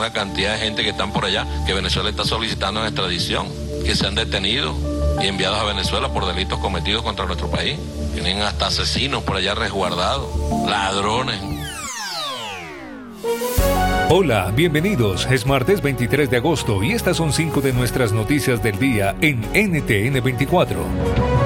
una cantidad de gente que están por allá, que Venezuela está solicitando en extradición, que se han detenido y enviados a Venezuela por delitos cometidos contra nuestro país. Tienen hasta asesinos por allá resguardados, ladrones. Hola, bienvenidos. Es martes 23 de agosto y estas son cinco de nuestras noticias del día en NTN 24.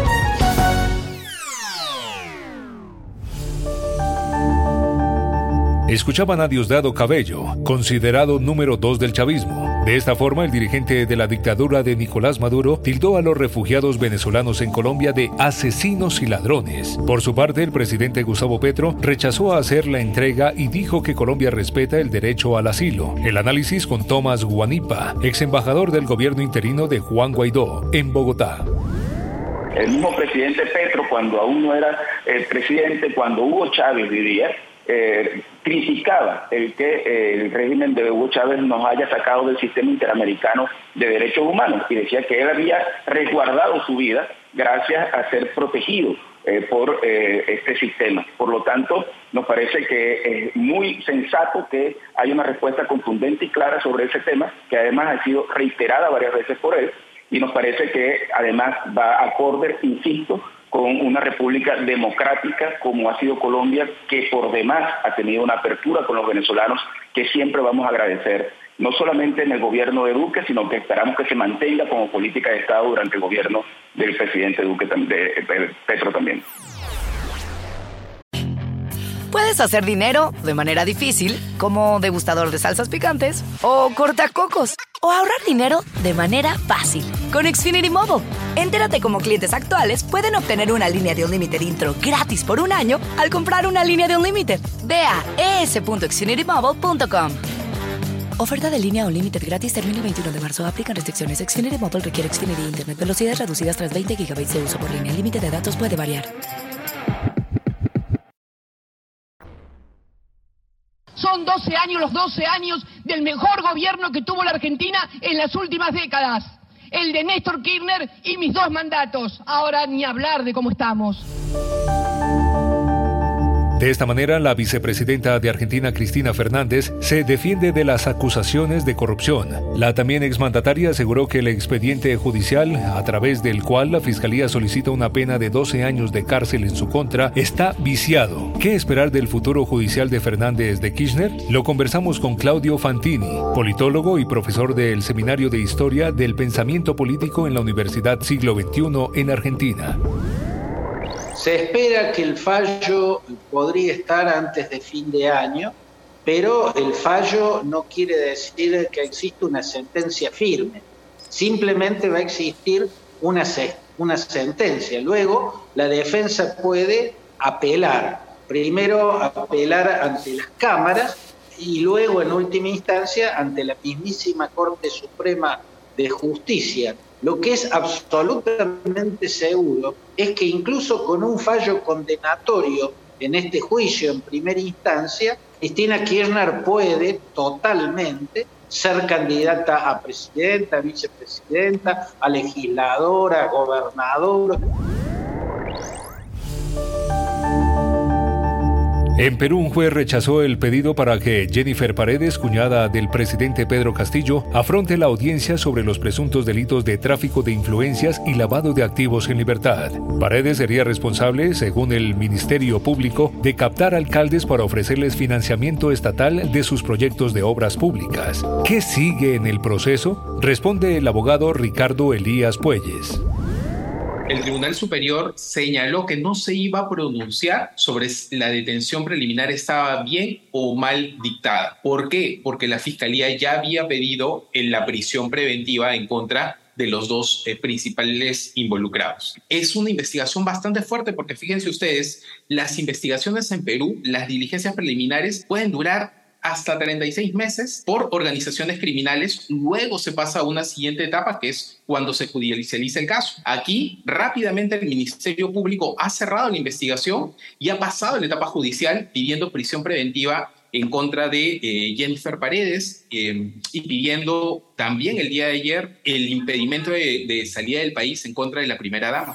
Escuchaban a Diosdado Cabello, considerado número dos del chavismo. De esta forma, el dirigente de la dictadura de Nicolás Maduro tildó a los refugiados venezolanos en Colombia de asesinos y ladrones. Por su parte, el presidente Gustavo Petro rechazó hacer la entrega y dijo que Colombia respeta el derecho al asilo. El análisis con Tomás Guanipa, ex embajador del gobierno interino de Juan Guaidó, en Bogotá. El mismo presidente Petro, cuando aún no era el presidente, cuando Hugo Chávez vivía, eh, criticaba el que eh, el régimen de Hugo Chávez nos haya sacado del sistema interamericano de derechos humanos y decía que él había resguardado su vida gracias a ser protegido eh, por este sistema. Por lo tanto, nos parece que es muy sensato que haya una respuesta contundente y clara sobre ese tema, que además ha sido reiterada varias veces por él, y nos parece que además va a acorde, insisto, con una república democrática como ha sido Colombia, que por demás ha tenido una apertura con los venezolanos que siempre vamos a agradecer, no solamente en el gobierno de Duque, sino que esperamos que se mantenga como política de Estado durante el gobierno del presidente Duque, de Petro también. Puedes hacer dinero de manera difícil, como degustador de salsas picantes, o cortacocos, o ahorrar dinero de manera fácil con Xfinity Mobile. Entérate cómo clientes actuales pueden obtener una línea de un límite intro gratis por un año al comprar una línea de un límite. Ve a es.xfinitymobile.com. Oferta de línea o límite gratis termina el 21 de marzo. Aplican restricciones. Xfinity Mobile requiere Xfinity Internet. Velocidades reducidas tras 20 GB de uso por línea. El límite de datos puede variar. Son 12 años, los 12 años del mejor gobierno que tuvo la Argentina en las últimas décadas. El de Néstor Kirchner y mis dos mandatos. Ahora ni hablar de cómo estamos. De esta manera, la vicepresidenta de Argentina, Cristina Fernández, se defiende de las acusaciones de corrupción. La también exmandataria aseguró que el expediente judicial, a través del cual la Fiscalía solicita una pena de 12 años de cárcel en su contra, está viciado. ¿Qué esperar del futuro judicial de Fernández de Kirchner? Lo conversamos con Claudio Fantini, politólogo y profesor del Seminario de Historia del Pensamiento Político en la Universidad Siglo XXI en Argentina. Se espera que el fallo podría estar antes de fin de año, pero el fallo no quiere decir que existe una sentencia firme. Simplemente va a existir una, una sentencia. Luego, la defensa puede apelar. Primero, apelar ante las cámaras y luego, en última instancia, ante la mismísima Corte Suprema de Justicia. Lo que es absolutamente seguro es que incluso con un fallo condenatorio en este juicio en primera instancia, Cristina Kirchner puede totalmente ser candidata a presidenta, vicepresidenta, a legisladora, a gobernadora. En Perú, un juez rechazó el pedido para que Jennifer Paredes, cuñada del presidente Pedro Castillo, afronte la audiencia sobre los presuntos delitos de tráfico de influencias y lavado de activos en libertad. Paredes sería responsable, según el Ministerio Público, de captar alcaldes para ofrecerles financiamiento estatal de sus proyectos de obras públicas. ¿Qué sigue en el proceso? Responde el abogado Ricardo Elías Puelles el Tribunal Superior señaló que no se iba a pronunciar sobre si la detención preliminar estaba bien o mal dictada. ¿Por qué? Porque la Fiscalía ya había pedido en la prisión preventiva en contra de los dos eh, principales involucrados. Es una investigación bastante fuerte porque fíjense ustedes, las investigaciones en Perú, las diligencias preliminares pueden durar hasta 36 meses por organizaciones criminales. Luego se pasa a una siguiente etapa que es cuando se judicializa el caso. Aquí rápidamente el Ministerio Público ha cerrado la investigación y ha pasado a la etapa judicial pidiendo prisión preventiva en contra de eh, Jennifer Paredes eh, y pidiendo también el día de ayer el impedimento de salida del país en contra de la primera dama.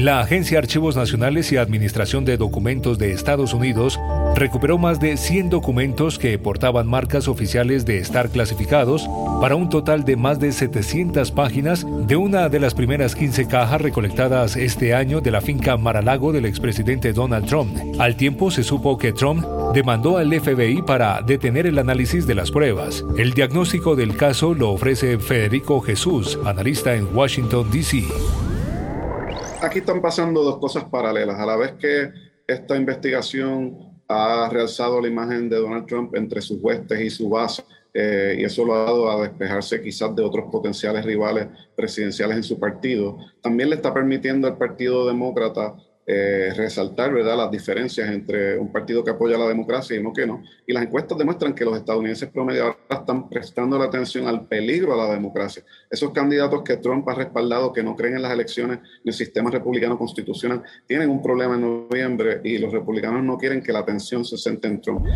La Agencia Archivos Nacionales y Administración de Documentos de Estados Unidos recuperó más de 100 documentos que portaban marcas oficiales de estar clasificados para un total de más de 700 páginas de una de las primeras 15 cajas recolectadas este año de la finca Maralago del expresidente Donald Trump. Al tiempo se supo que Trump demandó al FBI para detener el análisis de las pruebas. El diagnóstico del caso lo ofrece Federico Jesús, analista en Washington, D.C aquí están pasando dos cosas paralelas. A la vez que esta investigación ha realzado la imagen de Donald Trump entre sus huestes y su base, eh, y eso lo ha dado a despejarse quizás de otros potenciales rivales presidenciales en su partido, también le está permitiendo al Partido Demócrata eh, resaltar ¿verdad? las diferencias entre un partido que apoya la democracia y uno que no. Y las encuestas demuestran que los estadounidenses promedio ahora están prestando la atención al peligro a la democracia. Esos candidatos que Trump ha respaldado, que no creen en las elecciones ni el sistema republicano constitucional, tienen un problema en noviembre y los republicanos no quieren que la atención se centre en Trump.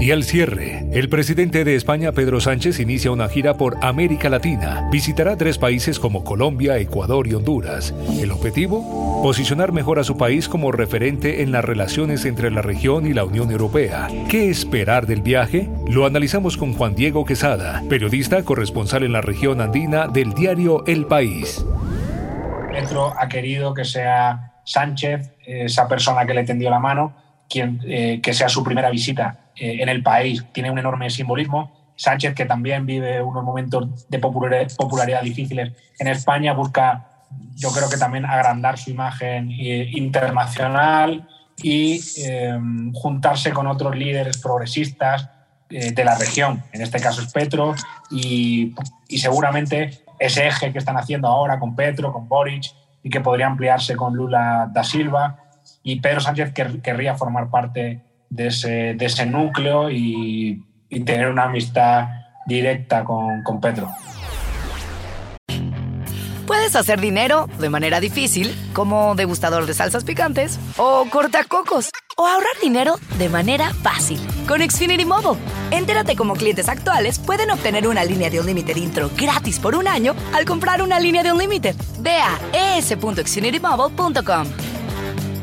Y al cierre, el presidente de España, Pedro Sánchez, inicia una gira por América Latina. Visitará tres países como Colombia, Ecuador y Honduras. El objetivo, posicionar mejor a su país como referente en las relaciones entre la región y la Unión Europea. ¿Qué esperar del viaje? Lo analizamos con Juan Diego Quesada, periodista corresponsal en la región andina del diario El País. Petro ha querido que sea Sánchez esa persona que le tendió la mano, quien, eh, que sea su primera visita eh, en el país tiene un enorme simbolismo. Sánchez, que también vive unos momentos de popularidad difíciles en España, busca, yo creo que también agrandar su imagen eh, internacional y em, juntarse con otros líderes progresistas eh, de la región. En este caso es Petro y, y, seguramente ese eje que están haciendo ahora con Petro, con Boric y que podría ampliarse con Lula da Silva. Y Pedro Sánchez querría formar parte de ese, de ese núcleo y, y, tener una amistad directa con, con Petro. Puedes hacer dinero de manera difícil, como degustador de salsas picantes, o cortacocos, o ahorrar dinero de manera fácil con Xfinity Mobile. Entérate cómo clientes actuales pueden obtener una línea de un límite intro gratis por un año al comprar una línea de un límite. Ve a es.xfinitymobile.com.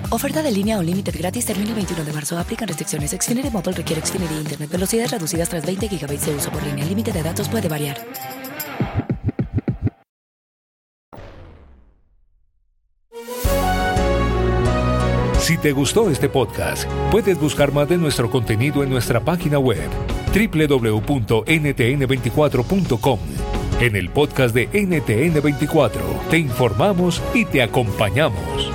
Oferta de línea o límite gratis termina el 21 de marzo. Aplican restricciones. Xfinity Mobile requiere Xfinity Internet. Velocidades reducidas tras 20 GB de uso por línea. El límite de datos puede variar. Si te gustó este podcast, puedes buscar más de nuestro contenido en nuestra página web www.ntn24.com. En el podcast de NTN24 te informamos y te acompañamos.